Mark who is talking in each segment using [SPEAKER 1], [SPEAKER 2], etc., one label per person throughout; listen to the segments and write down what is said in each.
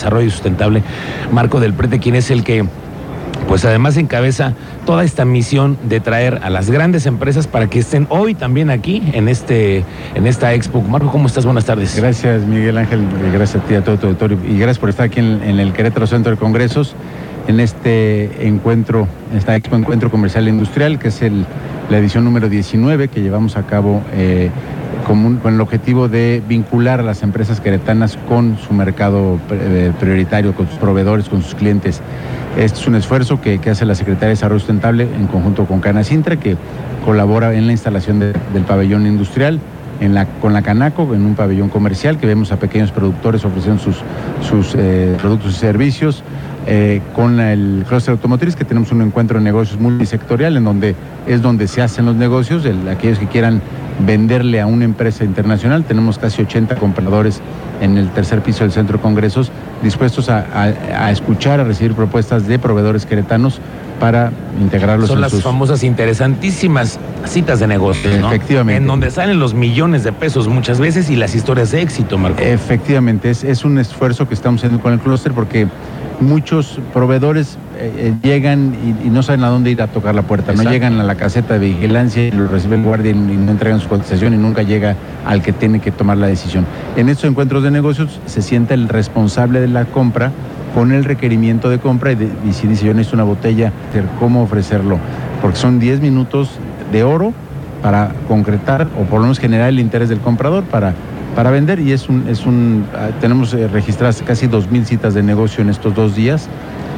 [SPEAKER 1] Desarrollo Sustentable, Marco del Prete, quien es el que pues además encabeza toda esta misión de traer a las grandes empresas para que estén hoy también aquí en este en esta expo. Marco, ¿cómo estás? Buenas tardes.
[SPEAKER 2] Gracias, Miguel Ángel, gracias a ti, a todo tu auditorio, y gracias por estar aquí en, el Querétaro Centro de Congresos, en este encuentro, en esta expo Encuentro Comercial Industrial, que es el, la edición número 19 que llevamos a cabo eh, con, el objetivo de vincular a las empresas queretanas con su mercado eh, prioritario, con sus proveedores, con sus clientes. Este es un esfuerzo que, hace la Secretaría de Desarrollo Sustentable en conjunto con Canacintra, que colabora en la instalación del pabellón industrial. Con la Canaco, en un pabellón comercial, que vemos a pequeños productores ofreciendo sus, sus eh, productos y servicios. Eh, con el clúster automotriz, que tenemos un encuentro de negocios multisectorial, en donde es donde se hacen los negocios, aquellos que quieran venderle a una empresa internacional. Tenemos casi 80 compradores en el tercer piso del Centro de Congresos dispuestos a, escuchar, a recibir propuestas de proveedores queretanos para integrarlos
[SPEAKER 1] Son las famosas interesantísimas citas de negocios,
[SPEAKER 2] Efectivamente.
[SPEAKER 1] En donde salen los millones de pesos muchas veces y las historias de éxito, Marco.
[SPEAKER 2] Efectivamente, es, es un esfuerzo que estamos haciendo con el clúster porque muchos proveedores eh, eh, llegan y, no saben a dónde ir a tocar la puerta, no llegan a la caseta de vigilancia y lo recibe el guardia y, no entregan su cotización y nunca llega al que tiene que tomar la decisión. En estos encuentros de negocios se sienta el responsable de la compra con el requerimiento de compra y, si dice yo necesito una botella, cómo ofrecerlo, porque son 10 minutos de oro para concretar o por lo menos generar el interés del comprador para para vender y es un, es un ah, tenemos eh, registradas casi 2.000 citas de negocio en estos dos días,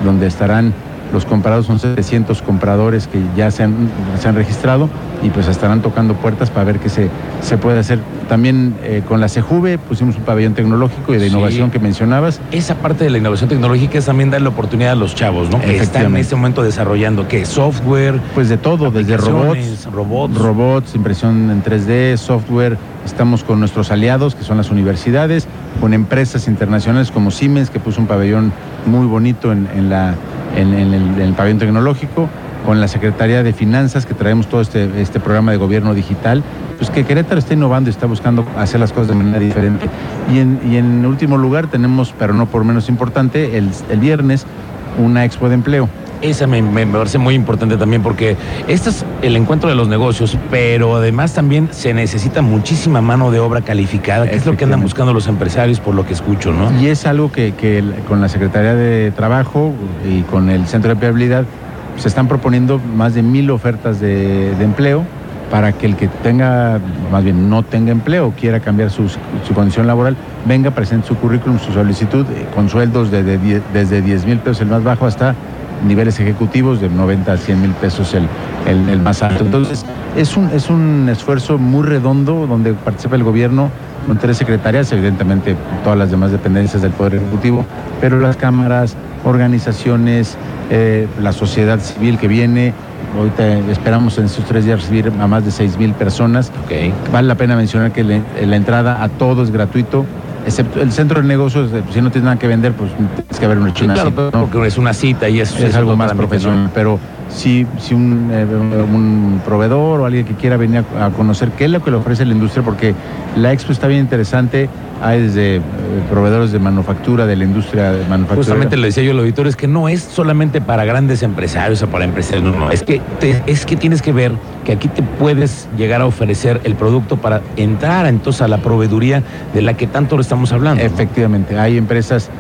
[SPEAKER 2] donde estarán los comprados, son 700 compradores que ya se han, se han registrado y pues estarán tocando puertas para ver qué se, se puede hacer. También eh, con la CEJUVE pusimos un pabellón tecnológico y de innovación que mencionabas.
[SPEAKER 1] Esa parte de la innovación tecnológica es también dar la oportunidad a los chavos, ¿no? Que están en este momento desarrollando, ¿qué? Software.
[SPEAKER 2] Pues de todo, desde robots, robots. Robots, impresión en 3D, software. Estamos con nuestros aliados, que son las universidades, con empresas internacionales como Siemens, que puso un pabellón muy bonito en, la, en el pabellón tecnológico con la Secretaría de Finanzas, que traemos todo este, este programa de gobierno digital, pues que Querétaro está innovando y está buscando hacer las cosas de manera diferente. Y en, y en último lugar tenemos, pero no por menos importante, el, el viernes una expo de empleo.
[SPEAKER 1] Esa me, me, parece muy importante también porque este es el encuentro de los negocios, pero además también se necesita muchísima mano de obra calificada, que es lo que andan buscando los empresarios por lo que escucho, ¿no?
[SPEAKER 2] Y es algo que, que con la Secretaría de Trabajo y con el Centro de Empleabilidad se están proponiendo más de mil ofertas de, empleo para que el que tenga, más bien no tenga empleo, quiera cambiar su, condición laboral, venga, presente su currículum, su solicitud, eh, con sueldos de, desde 10 mil pesos el más bajo hasta niveles ejecutivos de 90 a 100 mil pesos el, el, más alto. Entonces, es un, es un esfuerzo muy redondo donde participa el gobierno con tres secretarias, evidentemente todas las demás dependencias del Poder Ejecutivo, pero las cámaras, organizaciones, eh, la sociedad civil que viene. Ahorita esperamos en estos tres días recibir a más de seis mil personas. Vale la pena mencionar que la entrada a todo es gratuito excepto el centro de negocios, eh, si no tienes nada que vender, pues tienes que haber una
[SPEAKER 1] sí, claro, porque es una cita y es,
[SPEAKER 2] es, algo más profesional. Pero si, si un, eh, un, proveedor o alguien que quiera venir a, conocer qué es lo que le ofrece la industria, porque la expo está bien interesante, hay desde proveedores de manufactura, de la industria de manufactura.
[SPEAKER 1] Justamente le decía yo al auditor, es que no es solamente para grandes empresarios o para empresarios, no, no, es que, es que tienes que ver que aquí te puedes llegar a ofrecer el producto para entrar entonces a la proveeduría de la que tanto lo estamos hablando.
[SPEAKER 2] Efectivamente, hay empresas,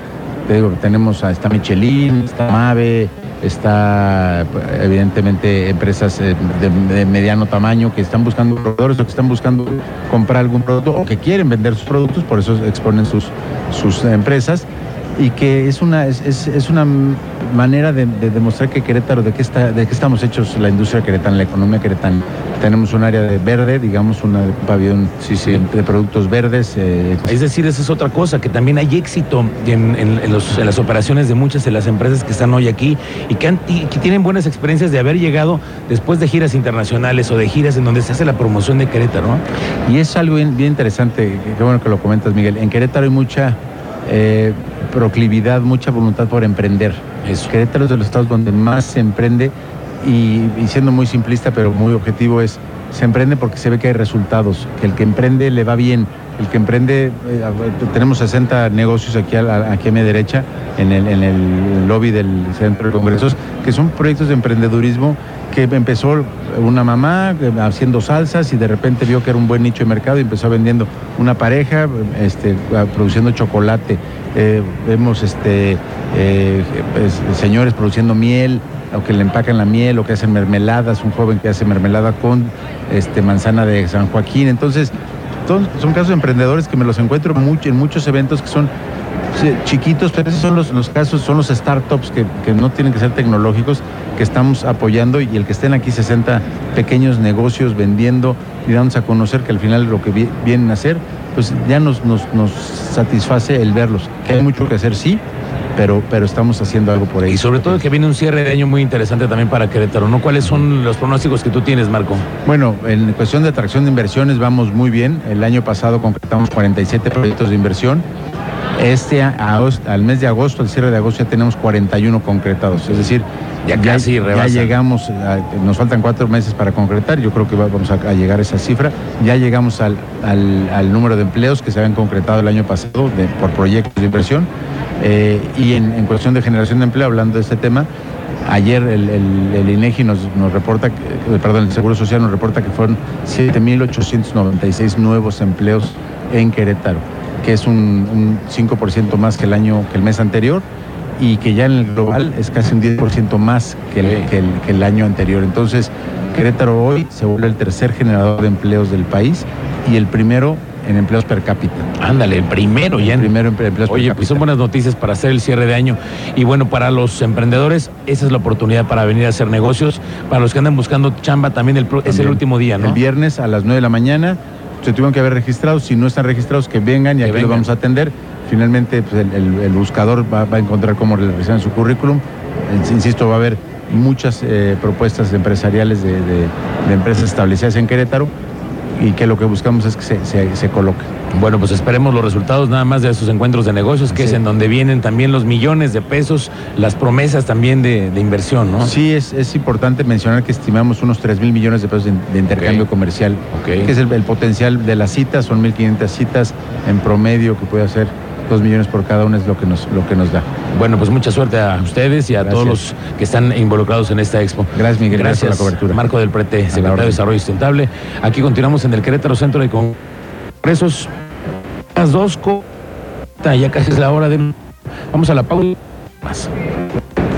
[SPEAKER 2] te digo, tenemos, está Michelin, está Mave, está evidentemente empresas eh, de, mediano tamaño que están buscando proveedores o que están buscando comprar algún producto o que quieren vender sus productos, por eso exponen sus, sus empresas y que es una, es, es, una manera de, demostrar que Querétaro, de qué, está, de qué estamos hechos la industria queretana, la economía queretana. Tenemos un área de verde, digamos, un pabellón sí, sí. de productos verdes.
[SPEAKER 1] Eh, es decir, esa es otra cosa, que también hay éxito en, en, los, en, las operaciones de muchas de las empresas que están hoy aquí y que, que tienen buenas experiencias de haber llegado después de giras internacionales o de giras en donde se hace la promoción de Querétaro.
[SPEAKER 2] Y es algo bien, bien interesante, qué bueno que lo comentas, Miguel. En Querétaro hay mucha eh, proclividad, mucha voluntad por emprender. Eso. Querétaro es de los estados donde más se emprende y, siendo muy simplista pero muy objetivo es se emprende porque se ve que hay resultados, que el que emprende le va bien, el que emprende, eh, tenemos 60 negocios aquí a, aquí a mi derecha, en el, en el lobby del Centro de Congresos, que son proyectos de emprendedurismo que empezó una mamá eh, haciendo salsas y de repente vio que era un buen nicho de mercado y empezó vendiendo una pareja este, produciendo chocolate. Eh, vemos este, pues, señores produciendo miel, o que le empacan la miel, o que hacen mermeladas, un joven que hace mermelada con este, manzana de San Joaquín. Entonces, son, casos de emprendedores que me los encuentro mucho, en muchos eventos que son chiquitos, pero esos son los, casos, son los startups que, que, no tienen que ser tecnológicos, que estamos apoyando y el que estén aquí 60 pequeños negocios vendiendo y dándonos a conocer que al final lo que vienen a hacer, pues ya nos, nos, nos satisface el verlos. Que hay mucho que hacer, sí, pero, pero estamos haciendo algo por ahí.
[SPEAKER 1] Y sobre todo que viene un cierre de año muy interesante también para Querétaro, ¿no? ¿Cuáles son los pronósticos que tú tienes, Marco?
[SPEAKER 2] Bueno, en cuestión de atracción de inversiones vamos muy bien. El año pasado concretamos 47 proyectos de inversión. Este al mes de agosto, el cierre de agosto, ya tenemos 41 concretados. Es decir, ya, casi ya llegamos, nos faltan cuatro meses para concretar, yo creo que vamos a, llegar a esa cifra. Ya llegamos al, al, número de empleos que se habían concretado el año pasado por proyectos de inversión. Eh, y en, cuestión de generación de empleo, hablando de este tema, ayer el, INEGI nos, reporta, eh, perdón, el Seguro Social nos reporta que fueron 7.896 nuevos empleos en Querétaro, que es un, 5% más que el año, que el mes anterior y que ya en el global es casi un 10% más que el, que, que el año anterior. Entonces, Querétaro hoy se vuelve el tercer generador de empleos del país y el primero en empleos per cápita.
[SPEAKER 1] Ándale, el primero ya.
[SPEAKER 2] El primero en empleos
[SPEAKER 1] Oye, per pues son buenas noticias para hacer el cierre de año. Y bueno, para los emprendedores, esa es la oportunidad para venir a hacer negocios. Para los que andan buscando chamba, también, el, es el último día, ¿no?
[SPEAKER 2] El viernes a las 9 de la mañana se tuvieron que haber registrado. Si no están registrados, que vengan y aquí los vamos a atender. Finalmente, pues, el, buscador va, a encontrar cómo realizar su currículum. Insisto, va a haber muchas eh, propuestas empresariales de, de empresas establecidas en Querétaro y que lo que buscamos es que se, se, coloque.
[SPEAKER 1] Bueno, pues esperemos los resultados nada más de esos encuentros de negocios, que es en donde vienen también los millones de pesos, las promesas también de, inversión, ¿no?
[SPEAKER 2] Sí, es, es, importante mencionar que estimamos unos 3 mil millones de pesos de, intercambio comercial, que es el, el, potencial de las citas, son 1.500 citas en promedio que puede hacer dos millones por cada uno es lo que nos, lo que nos da.
[SPEAKER 1] Bueno, pues mucha suerte a ustedes y a todos los que están involucrados en esta expo.
[SPEAKER 2] Gracias, Miguel. Gracias, por la cobertura.
[SPEAKER 1] Marco del Prete, secretario de Desarrollo Sustentable. Aquí continuamos en el Querétaro Centro de Congresos. Las dos, ya casi es la hora de... Vamos a la pausa.